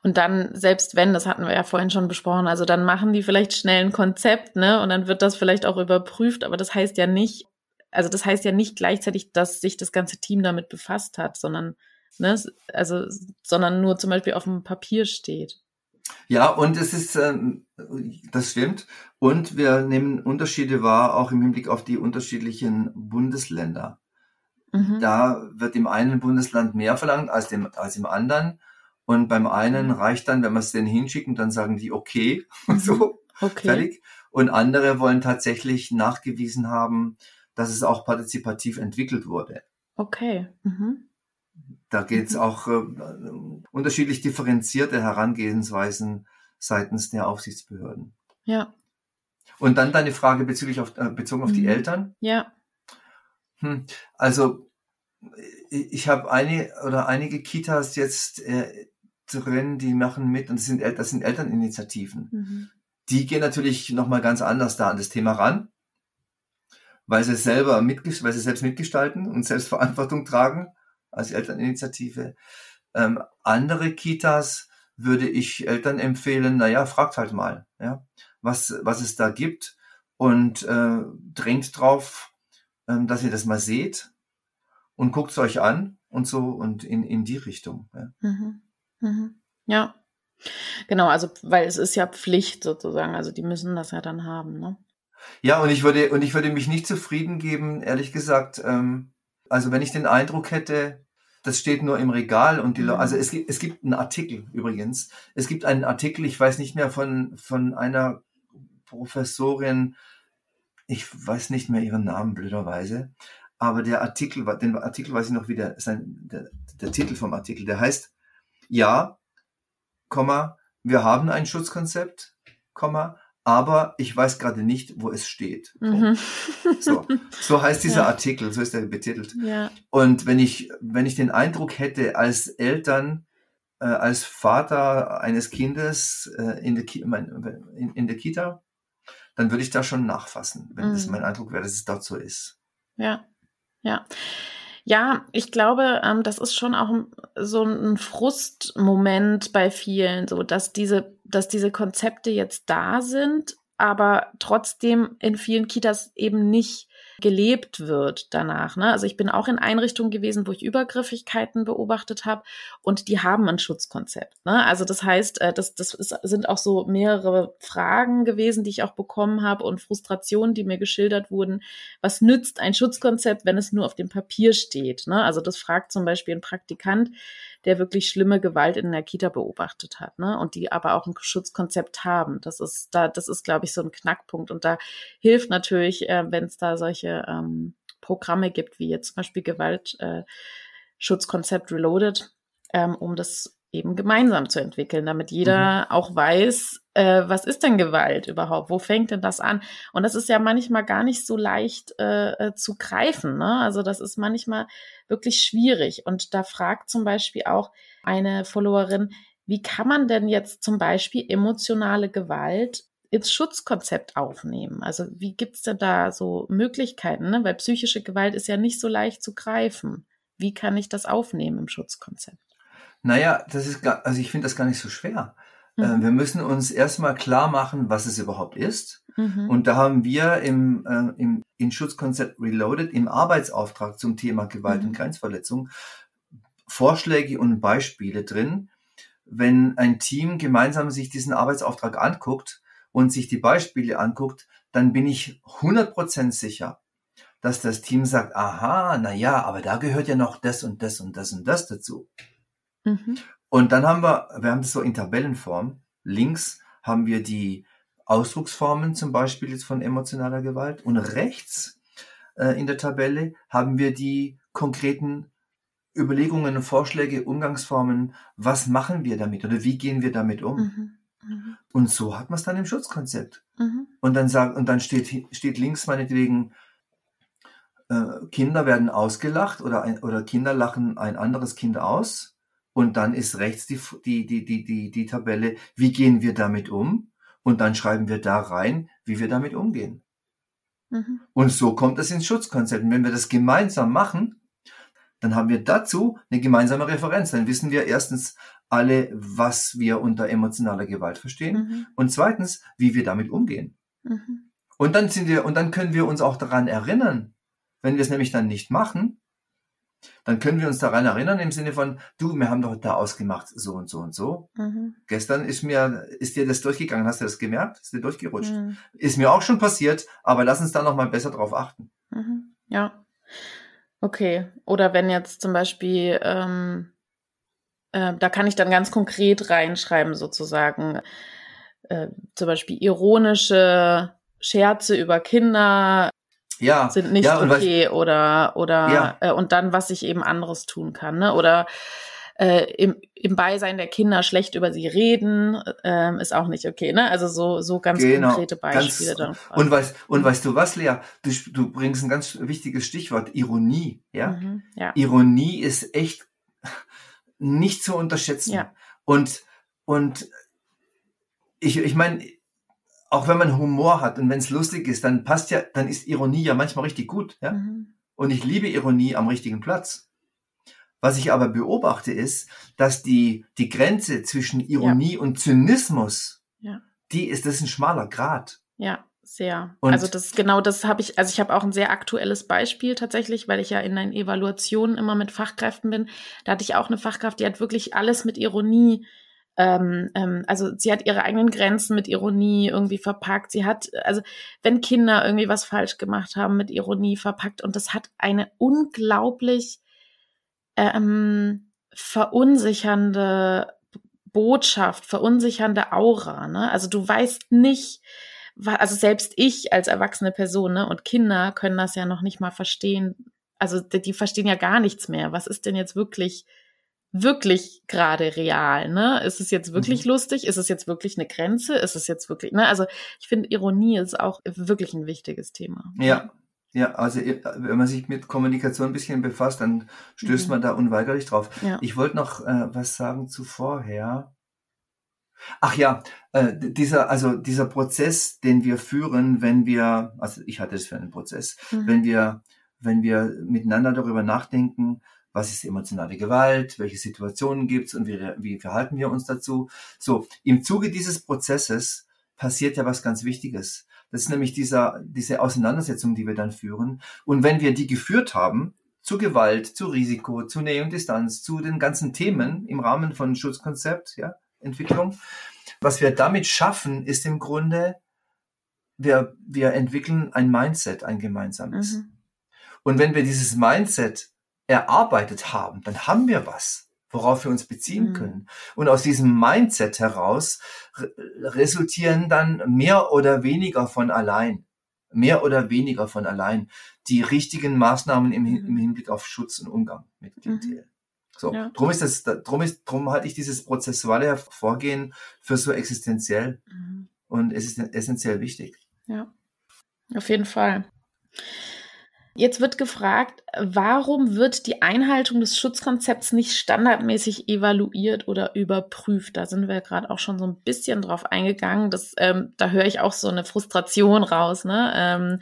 und dann, selbst wenn, das hatten wir ja vorhin schon besprochen, also dann machen die vielleicht schnell ein Konzept, ne, und dann wird das vielleicht auch überprüft, aber das heißt ja nicht, also das heißt ja nicht gleichzeitig, dass sich das ganze Team damit befasst hat, sondern, ne, also, sondern nur zum Beispiel auf dem Papier steht. Ja, und es ist, ähm, das stimmt. Und wir nehmen Unterschiede wahr, auch im Hinblick auf die unterschiedlichen Bundesländer. Mhm. Da wird im einen Bundesland mehr verlangt als, dem, als im anderen. Und beim einen mhm. reicht dann, wenn man es denen hinschickt, und dann sagen die okay, mhm. so, okay. fertig. Und andere wollen tatsächlich nachgewiesen haben, dass es auch partizipativ entwickelt wurde. Okay. Mhm. Da geht es mhm. auch äh, unterschiedlich differenzierte Herangehensweisen seitens der Aufsichtsbehörden. Ja. Und dann deine Frage bezüglich auf, äh, bezogen auf mhm. die Eltern. Ja. Hm, also ich habe eine oder einige Kitas jetzt äh, drin, die machen mit und das sind, das sind Elterninitiativen. Mhm. Die gehen natürlich nochmal ganz anders da an das Thema ran, weil sie selber mit, weil sie selbst mitgestalten und selbst Verantwortung tragen als Elterninitiative. Ähm, andere Kitas würde ich Eltern empfehlen, naja, fragt halt mal, ja, was, was es da gibt und äh, drängt drauf, ähm, dass ihr das mal seht und guckt es euch an und so und in, in die Richtung. Ja. Mhm. Mhm. ja. Genau, also weil es ist ja Pflicht sozusagen, also die müssen das ja dann haben, ne? Ja, und ich würde, und ich würde mich nicht zufrieden geben, ehrlich gesagt, ähm, also wenn ich den Eindruck hätte, das steht nur im Regal und die Leute, also mhm. es gibt, es gibt einen Artikel übrigens. Es gibt einen Artikel, ich weiß nicht mehr von, von einer Professorin, ich weiß nicht mehr ihren Namen blöderweise, aber der Artikel, den Artikel weiß ich noch wieder, sein, der, der Titel vom Artikel, der heißt, ja, Komma, wir haben ein Schutzkonzept, Komma, aber ich weiß gerade nicht, wo es steht. Mhm. So, so heißt dieser ja. Artikel, so ist er betitelt. Ja. Und wenn ich, wenn ich den Eindruck hätte, als Eltern, äh, als Vater eines Kindes äh, in, der in, in, der Kita, dann würde ich da schon nachfassen, wenn mhm. das mein Eindruck wäre, dass es dort so ist. Ja, ja. Ja, ich glaube, ähm, das ist schon auch so ein Frustmoment bei vielen, so dass diese, dass diese Konzepte jetzt da sind, aber trotzdem in vielen Kitas eben nicht gelebt wird danach. Ne? Also ich bin auch in Einrichtungen gewesen, wo ich Übergriffigkeiten beobachtet habe und die haben ein Schutzkonzept. Ne? Also das heißt, äh, das, das ist, sind auch so mehrere Fragen gewesen, die ich auch bekommen habe und Frustrationen, die mir geschildert wurden. Was nützt ein Schutzkonzept, wenn es nur auf dem Papier steht? Ne? Also das fragt zum Beispiel ein Praktikant, der wirklich schlimme Gewalt in der Kita beobachtet hat, ne? Und die aber auch ein Schutzkonzept haben. Das ist da, das ist, glaube ich, so ein Knackpunkt. Und da hilft natürlich, äh, wenn es da solche ähm, Programme gibt, wie jetzt zum Beispiel Gewaltschutzkonzept äh, Reloaded, ähm, um das eben gemeinsam zu entwickeln, damit jeder mhm. auch weiß, äh, was ist denn Gewalt überhaupt? Wo fängt denn das an? Und das ist ja manchmal gar nicht so leicht äh, äh, zu greifen. Ne? Also das ist manchmal wirklich schwierig. Und da fragt zum Beispiel auch eine Followerin, wie kann man denn jetzt zum Beispiel emotionale Gewalt ins Schutzkonzept aufnehmen? Also wie gibt's denn da so Möglichkeiten? Ne? Weil psychische Gewalt ist ja nicht so leicht zu greifen. Wie kann ich das aufnehmen im Schutzkonzept? Naja, das ist also ich finde das gar nicht so schwer. Äh, mhm. wir müssen uns erstmal klar machen, was es überhaupt ist. Mhm. Und da haben wir im, äh, im in Schutzkonzept Reloaded im Arbeitsauftrag zum Thema Gewalt mhm. und Grenzverletzung Vorschläge und Beispiele drin. Wenn ein Team gemeinsam sich diesen Arbeitsauftrag anguckt und sich die Beispiele anguckt, dann bin ich 100% sicher, dass das Team sagt, aha, na ja, aber da gehört ja noch das und das und das und das dazu. Mhm. Und dann haben wir, wir haben das so in Tabellenform. Links haben wir die Ausdrucksformen zum Beispiel jetzt von emotionaler Gewalt und rechts äh, in der Tabelle haben wir die konkreten Überlegungen und Vorschläge, Umgangsformen, was machen wir damit oder wie gehen wir damit um? Mhm. Mhm. Und so hat man es dann im Schutzkonzept. Mhm. Und dann sagt, und dann steht, steht links meinetwegen, äh, Kinder werden ausgelacht oder, ein, oder Kinder lachen ein anderes Kind aus. Und dann ist rechts die, die, die, die, die, die Tabelle, wie gehen wir damit um? Und dann schreiben wir da rein, wie wir damit umgehen. Mhm. Und so kommt es ins Schutzkonzept. Und wenn wir das gemeinsam machen, dann haben wir dazu eine gemeinsame Referenz. Dann wissen wir erstens alle, was wir unter emotionaler Gewalt verstehen. Mhm. Und zweitens, wie wir damit umgehen. Mhm. Und dann sind wir, und dann können wir uns auch daran erinnern, wenn wir es nämlich dann nicht machen, dann können wir uns daran erinnern im Sinne von, du, wir haben doch da ausgemacht, so und so und so. Mhm. Gestern ist mir, ist dir das durchgegangen, hast du das gemerkt? Ist dir durchgerutscht? Mhm. Ist mir auch schon passiert, aber lass uns da nochmal besser drauf achten. Mhm. Ja. Okay. Oder wenn jetzt zum Beispiel, ähm, äh, da kann ich dann ganz konkret reinschreiben, sozusagen, äh, zum Beispiel ironische Scherze über Kinder ja, sind nicht ja, okay was, oder oder ja. äh, und dann was ich eben anderes tun kann, ne? Oder äh, im, im Beisein der Kinder schlecht über sie reden, äh, ist auch nicht okay, ne? Also so so ganz genau, konkrete Beispiele ganz, dann. Und weißt und weißt du was, Lea? Du, du bringst ein ganz wichtiges Stichwort Ironie, ja? Mhm, ja. Ironie ist echt nicht zu unterschätzen. Ja. Und und ich ich meine auch wenn man Humor hat und wenn es lustig ist, dann passt ja, dann ist Ironie ja manchmal richtig gut. Ja? Mhm. Und ich liebe Ironie am richtigen Platz. Was ich aber beobachte ist, dass die, die Grenze zwischen Ironie ja. und Zynismus, ja. die ist, das ist ein schmaler Grad. Ja, sehr. Und also das genau das habe ich, also ich habe auch ein sehr aktuelles Beispiel tatsächlich, weil ich ja in den Evaluationen immer mit Fachkräften bin. Da hatte ich auch eine Fachkraft, die hat wirklich alles mit Ironie ähm, ähm, also sie hat ihre eigenen Grenzen mit Ironie irgendwie verpackt. Sie hat, also wenn Kinder irgendwie was falsch gemacht haben, mit Ironie verpackt. Und das hat eine unglaublich ähm, verunsichernde Botschaft, verunsichernde Aura. Ne? Also du weißt nicht, also selbst ich als erwachsene Person ne, und Kinder können das ja noch nicht mal verstehen. Also die, die verstehen ja gar nichts mehr. Was ist denn jetzt wirklich wirklich gerade real, ne? Ist es jetzt wirklich mhm. lustig? Ist es jetzt wirklich eine Grenze? Ist es jetzt wirklich, ne? Also ich finde, Ironie ist auch wirklich ein wichtiges Thema. Ja. Ja, also äh, wenn man sich mit Kommunikation ein bisschen befasst, dann stößt mhm. man da unweigerlich drauf. Ja. Ich wollte noch äh, was sagen zu vorher. Ach ja, äh, dieser, also dieser Prozess, den wir führen, wenn wir, also ich hatte es für einen Prozess, mhm. wenn wir, wenn wir miteinander darüber nachdenken, was ist emotionale Gewalt, welche Situationen gibt es und wie, wie verhalten wir uns dazu. So, im Zuge dieses Prozesses passiert ja was ganz Wichtiges. Das ist nämlich dieser, diese Auseinandersetzung, die wir dann führen. Und wenn wir die geführt haben, zu Gewalt, zu Risiko, zu Nähe und Distanz, zu den ganzen Themen im Rahmen von Schutzkonzept, ja, Entwicklung, was wir damit schaffen, ist im Grunde, wir, wir entwickeln ein Mindset, ein gemeinsames. Mhm. Und wenn wir dieses Mindset erarbeitet haben, dann haben wir was, worauf wir uns beziehen mhm. können. Und aus diesem Mindset heraus re resultieren dann mehr oder weniger von allein, mehr oder weniger von allein die richtigen Maßnahmen im, im mhm. Hinblick auf Schutz und Umgang mit Klientel. Mhm. So, ja. drum ist das, drum ist, drum halte ich dieses prozessuale Vorgehen für so existenziell mhm. und es ist essentiell wichtig. Ja, auf jeden Fall. Jetzt wird gefragt, warum wird die Einhaltung des Schutzkonzepts nicht standardmäßig evaluiert oder überprüft? Da sind wir gerade auch schon so ein bisschen drauf eingegangen. Das, ähm, da höre ich auch so eine Frustration raus, ne? Ähm,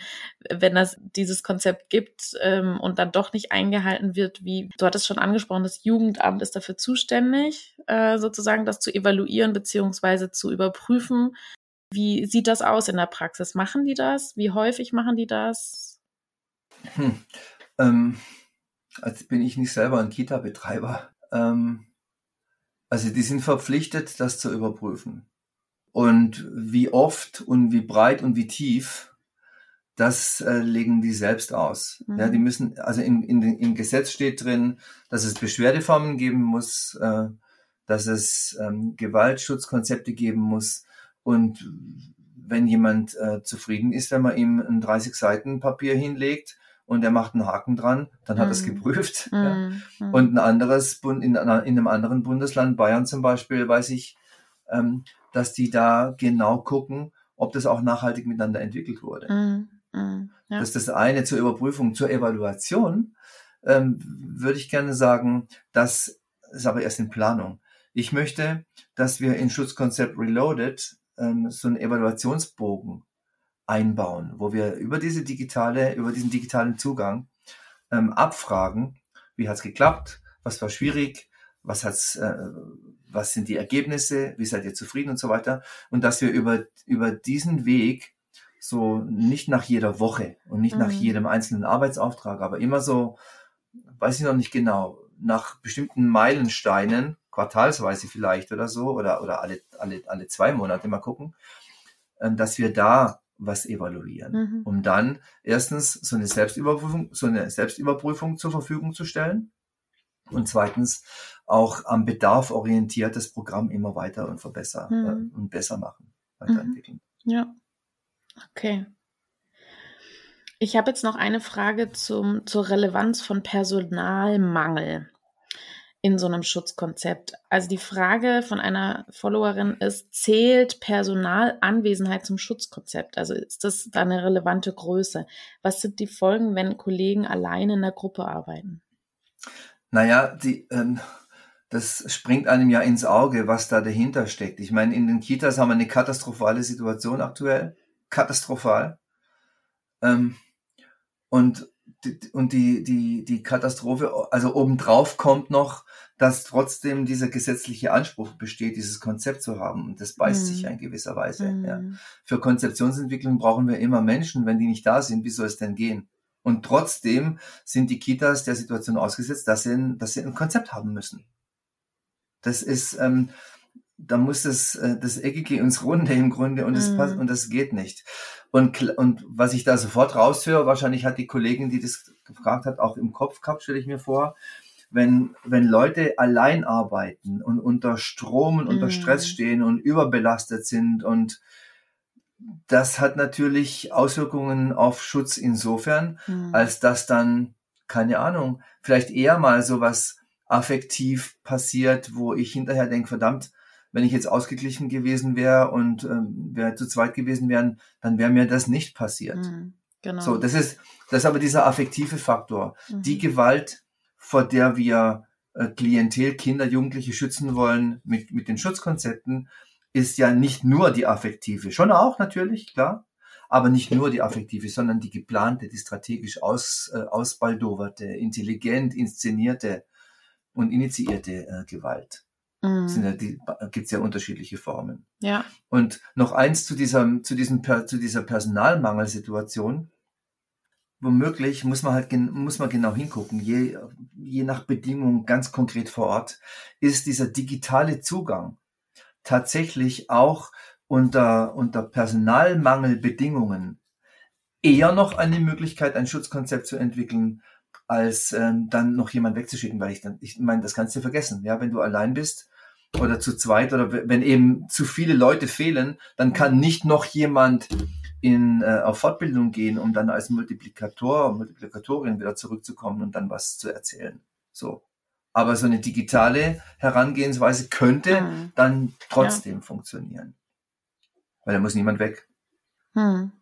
wenn das dieses Konzept gibt ähm, und dann doch nicht eingehalten wird, wie du hattest schon angesprochen, das Jugendamt ist dafür zuständig, äh, sozusagen das zu evaluieren beziehungsweise zu überprüfen. Wie sieht das aus in der Praxis? Machen die das? Wie häufig machen die das? Hm. Ähm, als bin ich nicht selber ein Kita-Betreiber. Ähm, also die sind verpflichtet, das zu überprüfen. Und wie oft und wie breit und wie tief, das äh, legen die selbst aus. Mhm. Ja, die müssen, also in, in, im Gesetz steht drin, dass es Beschwerdeformen geben muss, äh, dass es ähm, Gewaltschutzkonzepte geben muss. Und wenn jemand äh, zufrieden ist, wenn man ihm ein 30 Seiten Papier hinlegt, und er macht einen Haken dran, dann hat er es mm. geprüft. Mm. Ja. Mm. Und ein anderes Bund, in, in einem anderen Bundesland, Bayern zum Beispiel, weiß ich, ähm, dass die da genau gucken, ob das auch nachhaltig miteinander entwickelt wurde. Mm. mm ja. Das ist das eine zur Überprüfung, zur Evaluation, ähm, würde ich gerne sagen, das ist aber erst in Planung. Ich möchte, dass wir in Schutzkonzept Reloaded ähm, so einen Evaluationsbogen einbauen, wo wir über diese digitale, über diesen digitalen Zugang ähm, abfragen, wie hat's geklappt, was war schwierig, was hat's, äh, was sind die Ergebnisse, wie seid ihr zufrieden und so weiter. Und dass wir über, über diesen Weg so nicht nach jeder Woche und nicht mhm. nach jedem einzelnen Arbeitsauftrag, aber immer so, weiß ich noch nicht genau, nach bestimmten Meilensteinen, quartalsweise vielleicht oder so, oder, oder alle, alle, alle zwei Monate mal gucken, ähm, dass wir da was evaluieren, mhm. um dann erstens so eine Selbstüberprüfung, so eine Selbstüberprüfung zur Verfügung zu stellen und zweitens auch am Bedarf orientiertes Programm immer weiter und verbessern mhm. äh, und besser machen, weiterentwickeln. Mhm. Ja, okay. Ich habe jetzt noch eine Frage zum, zur Relevanz von Personalmangel in so einem Schutzkonzept. Also die Frage von einer Followerin ist, zählt Personalanwesenheit zum Schutzkonzept? Also ist das da eine relevante Größe? Was sind die Folgen, wenn Kollegen alleine in der Gruppe arbeiten? Naja, die, ähm, das springt einem ja ins Auge, was da dahinter steckt. Ich meine, in den Kitas haben wir eine katastrophale Situation aktuell. Katastrophal. Ähm, und und die, die, die Katastrophe, also obendrauf kommt noch, dass trotzdem dieser gesetzliche Anspruch besteht, dieses Konzept zu haben. Und das beißt mm. sich ja in gewisser Weise. Mm. Ja. Für Konzeptionsentwicklung brauchen wir immer Menschen. Wenn die nicht da sind, wie soll es denn gehen? Und trotzdem sind die Kitas der Situation ausgesetzt, dass sie, dass sie ein Konzept haben müssen. Das ist, ähm, da muss das, äh, das Eckige ins Runde im Grunde und das mm. passt, und das geht nicht. Und, und was ich da sofort raushöre, wahrscheinlich hat die Kollegin, die das gefragt hat, auch im Kopf gehabt, stelle ich mir vor, wenn, wenn Leute allein arbeiten und unter Strom und unter Stress mm. stehen und überbelastet sind und das hat natürlich Auswirkungen auf Schutz insofern, mm. als dass dann, keine Ahnung, vielleicht eher mal sowas affektiv passiert, wo ich hinterher denke, verdammt, wenn ich jetzt ausgeglichen gewesen wäre und ähm, wir zu zweit gewesen wären, dann wäre mir das nicht passiert. Mhm, genau. So, das ist, das ist aber dieser affektive Faktor. Mhm. Die Gewalt, vor der wir äh, Klientel, Kinder, Jugendliche schützen wollen mit, mit den Schutzkonzepten, ist ja nicht nur die affektive, schon auch natürlich, klar, aber nicht nur die affektive, sondern die geplante, die strategisch aus, äh, ausbaldowerte, intelligent inszenierte und initiierte äh, Gewalt. Mhm. Sind ja die, gibt's ja unterschiedliche Formen. Ja. Und noch eins zu dieser, zu diesem, zu dieser Personalmangelsituation. Womöglich muss man halt, muss man genau hingucken. Je, je nach Bedingungen ganz konkret vor Ort ist dieser digitale Zugang tatsächlich auch unter, unter Personalmangelbedingungen eher noch eine Möglichkeit, ein Schutzkonzept zu entwickeln, als ähm, dann noch jemand wegzuschicken, weil ich dann, ich meine, das kannst du vergessen, ja, wenn du allein bist oder zu zweit oder wenn eben zu viele Leute fehlen, dann kann nicht noch jemand in, äh, auf Fortbildung gehen, um dann als Multiplikator, Multiplikatorin wieder zurückzukommen und dann was zu erzählen. So. Aber so eine digitale Herangehensweise könnte mhm. dann trotzdem ja. funktionieren. Weil da muss niemand weg. Mhm.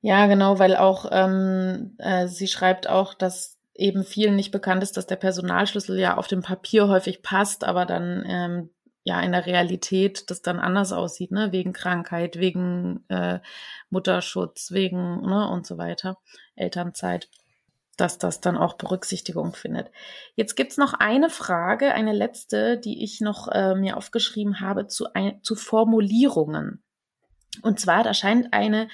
Ja, genau, weil auch ähm, äh, sie schreibt auch, dass eben vielen nicht bekannt ist, dass der Personalschlüssel ja auf dem Papier häufig passt, aber dann ähm, ja in der Realität das dann anders aussieht, ne? Wegen Krankheit, wegen äh, Mutterschutz, wegen ne und so weiter, Elternzeit, dass das dann auch Berücksichtigung findet. Jetzt gibt's noch eine Frage, eine letzte, die ich noch äh, mir aufgeschrieben habe zu, ein, zu Formulierungen. Und zwar, da scheint eine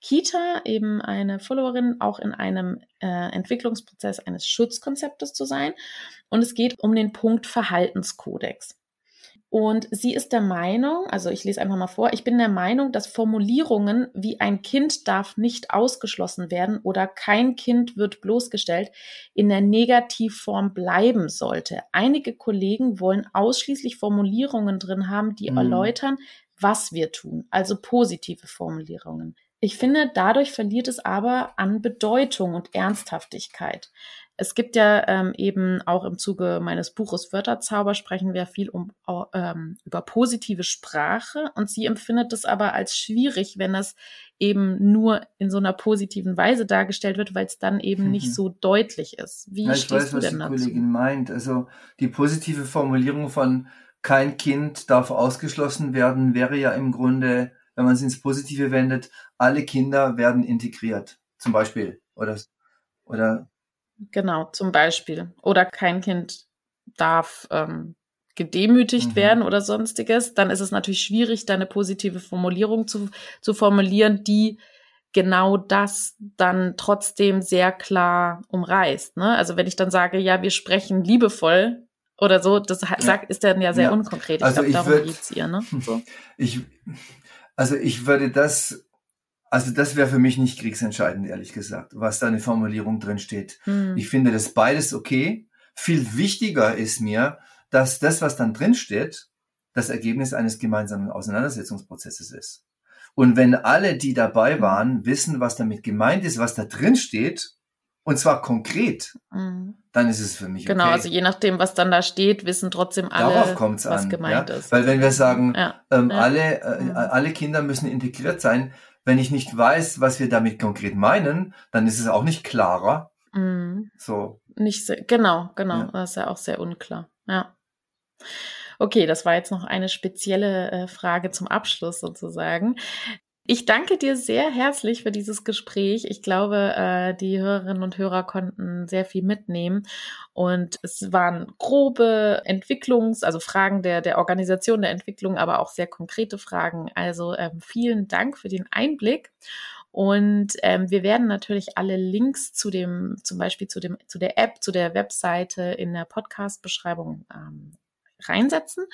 Kita, eben eine Followerin, auch in einem äh, Entwicklungsprozess eines Schutzkonzeptes zu sein. Und es geht um den Punkt Verhaltenskodex. Und sie ist der Meinung, also ich lese einfach mal vor, ich bin der Meinung, dass Formulierungen wie ein Kind darf nicht ausgeschlossen werden oder kein Kind wird bloßgestellt in der Negativform bleiben sollte. Einige Kollegen wollen ausschließlich Formulierungen drin haben, die mhm. erläutern, was wir tun, also positive Formulierungen. Ich finde, dadurch verliert es aber an Bedeutung und Ernsthaftigkeit. Es gibt ja ähm, eben auch im Zuge meines Buches Wörterzauber sprechen wir viel um, ähm, über positive Sprache und sie empfindet es aber als schwierig, wenn es eben nur in so einer positiven Weise dargestellt wird, weil es dann eben mhm. nicht so deutlich ist. Wie ja, ich weiß, was die dazu? Kollegin meint. Also die positive Formulierung von kein Kind darf ausgeschlossen werden, wäre ja im Grunde, wenn man es ins Positive wendet, alle Kinder werden integriert, zum Beispiel. Oder, oder Genau, zum Beispiel. Oder kein Kind darf ähm, gedemütigt mhm. werden oder sonstiges, dann ist es natürlich schwierig, da eine positive Formulierung zu, zu formulieren, die genau das dann trotzdem sehr klar umreißt. Ne? Also wenn ich dann sage, ja, wir sprechen liebevoll oder so, das ja. ist dann ja sehr ja. unkonkret. Ich also glaube, darum würd, geht's ihr. Ne? So. Ich, also ich würde das also das wäre für mich nicht kriegsentscheidend, ehrlich gesagt, was da eine Formulierung drin steht. Hm. Ich finde das beides okay. Viel wichtiger ist mir, dass das, was dann drin steht, das Ergebnis eines gemeinsamen Auseinandersetzungsprozesses ist. Und wenn alle, die dabei hm. waren, wissen, was damit gemeint ist, was da drin steht, und zwar konkret, mhm. dann ist es für mich genau, okay. Genau, also je nachdem, was dann da steht, wissen trotzdem alle, Darauf kommt's was an, gemeint ja? ist. Weil wenn wir sagen, ja. Ähm, ja. alle, äh, mhm. alle Kinder müssen integriert sein, wenn ich nicht weiß, was wir damit konkret meinen, dann ist es auch nicht klarer. Mhm. So. Nicht sehr, genau, genau. Das ist ja auch sehr unklar. Ja. Okay, das war jetzt noch eine spezielle äh, Frage zum Abschluss sozusagen. Ich danke dir sehr herzlich für dieses Gespräch. Ich glaube, äh, die Hörerinnen und Hörer konnten sehr viel mitnehmen. Und es waren grobe Entwicklungs-, also Fragen der, der Organisation der Entwicklung, aber auch sehr konkrete Fragen. Also ähm, vielen Dank für den Einblick. Und ähm, wir werden natürlich alle Links zu dem, zum Beispiel zu dem, zu der App, zu der Webseite in der Podcast-Beschreibung ähm, reinsetzen.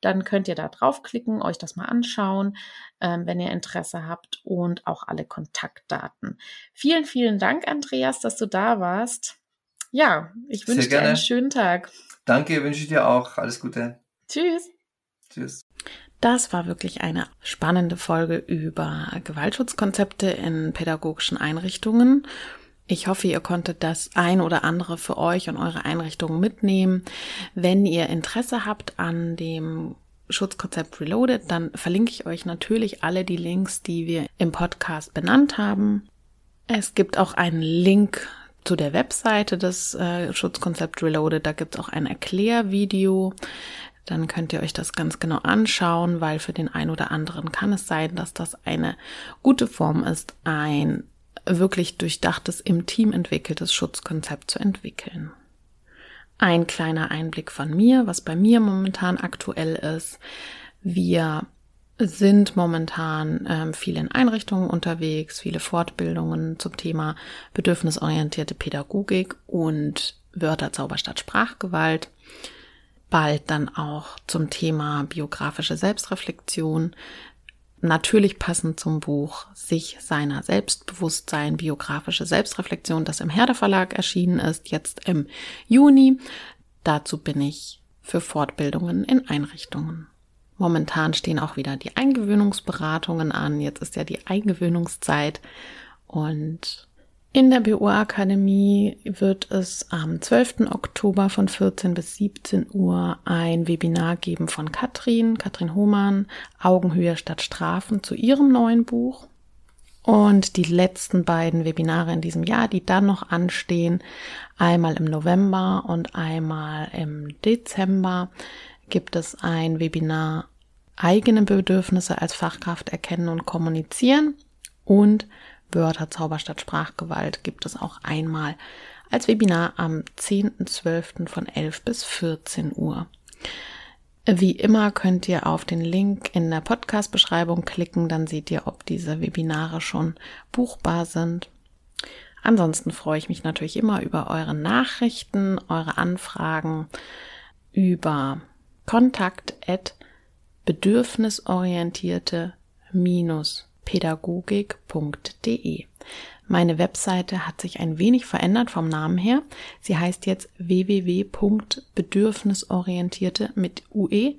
Dann könnt ihr da draufklicken, euch das mal anschauen, ähm, wenn ihr Interesse habt und auch alle Kontaktdaten. Vielen, vielen Dank, Andreas, dass du da warst. Ja, ich wünsche dir einen schönen Tag. Danke, wünsche ich dir auch. Alles Gute. Tschüss. Tschüss. Das war wirklich eine spannende Folge über Gewaltschutzkonzepte in pädagogischen Einrichtungen. Ich hoffe, ihr konntet das ein oder andere für euch und eure Einrichtungen mitnehmen. Wenn ihr Interesse habt an dem Schutzkonzept Reloaded, dann verlinke ich euch natürlich alle die Links, die wir im Podcast benannt haben. Es gibt auch einen Link zu der Webseite des äh, Schutzkonzept Reloaded. Da gibt es auch ein Erklärvideo. Dann könnt ihr euch das ganz genau anschauen, weil für den einen oder anderen kann es sein, dass das eine gute Form ist, ein wirklich durchdachtes, im Team entwickeltes Schutzkonzept zu entwickeln. ein kleiner Einblick von mir, was bei mir momentan aktuell ist. Wir sind momentan ähm, viel in Einrichtungen unterwegs, viele Fortbildungen zum Thema bedürfnisorientierte Pädagogik und Wörter Zauberstadt Sprachgewalt. Bald dann auch zum Thema biografische Selbstreflexion. Natürlich passend zum Buch sich seiner Selbstbewusstsein, biografische Selbstreflexion, das im Herder Verlag erschienen ist, jetzt im Juni. Dazu bin ich für Fortbildungen in Einrichtungen. Momentan stehen auch wieder die Eingewöhnungsberatungen an. Jetzt ist ja die Eingewöhnungszeit und in der BU-Akademie wird es am 12. Oktober von 14 bis 17 Uhr ein Webinar geben von Katrin, Katrin Hohmann, Augenhöhe statt Strafen zu ihrem neuen Buch. Und die letzten beiden Webinare in diesem Jahr, die dann noch anstehen, einmal im November und einmal im Dezember, gibt es ein Webinar eigene Bedürfnisse als Fachkraft erkennen und kommunizieren und Wörter Zauberstadt Sprachgewalt gibt es auch einmal als Webinar am 10.12. von 11 bis 14 Uhr. Wie immer könnt ihr auf den Link in der Podcast-Beschreibung klicken, dann seht ihr, ob diese Webinare schon buchbar sind. Ansonsten freue ich mich natürlich immer über eure Nachrichten, eure Anfragen, über kontakt at bedürfnisorientierte-pädagogik.de. Meine Webseite hat sich ein wenig verändert vom Namen her. Sie heißt jetzt www.bedürfnisorientierte mit UE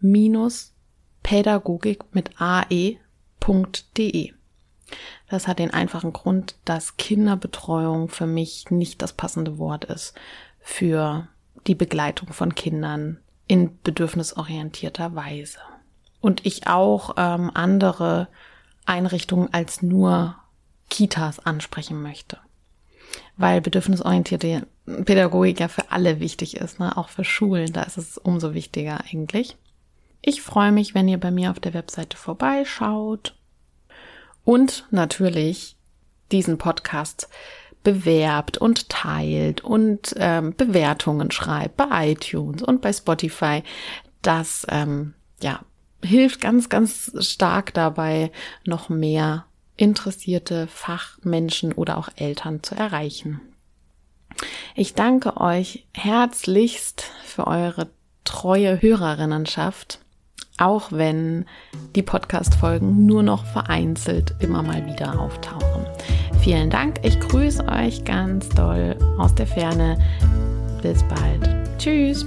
minus Pädagogik mit ae.de. Das hat den einfachen Grund, dass Kinderbetreuung für mich nicht das passende Wort ist für die Begleitung von Kindern in bedürfnisorientierter Weise. Und ich auch ähm, andere Einrichtungen als nur Kitas ansprechen möchte. Weil bedürfnisorientierte Pädagogik ja für alle wichtig ist, ne? auch für Schulen, da ist es umso wichtiger eigentlich. Ich freue mich, wenn ihr bei mir auf der Webseite vorbeischaut und natürlich diesen Podcast bewerbt und teilt und ähm, Bewertungen schreibt bei iTunes und bei Spotify. Das ähm, ja hilft ganz, ganz stark dabei, noch mehr interessierte Fachmenschen oder auch Eltern zu erreichen. Ich danke euch herzlichst für eure treue Hörerinnenschaft, auch wenn die Podcast-Folgen nur noch vereinzelt immer mal wieder auftauchen. Vielen Dank. Ich grüße euch ganz doll aus der Ferne. Bis bald. Tschüss.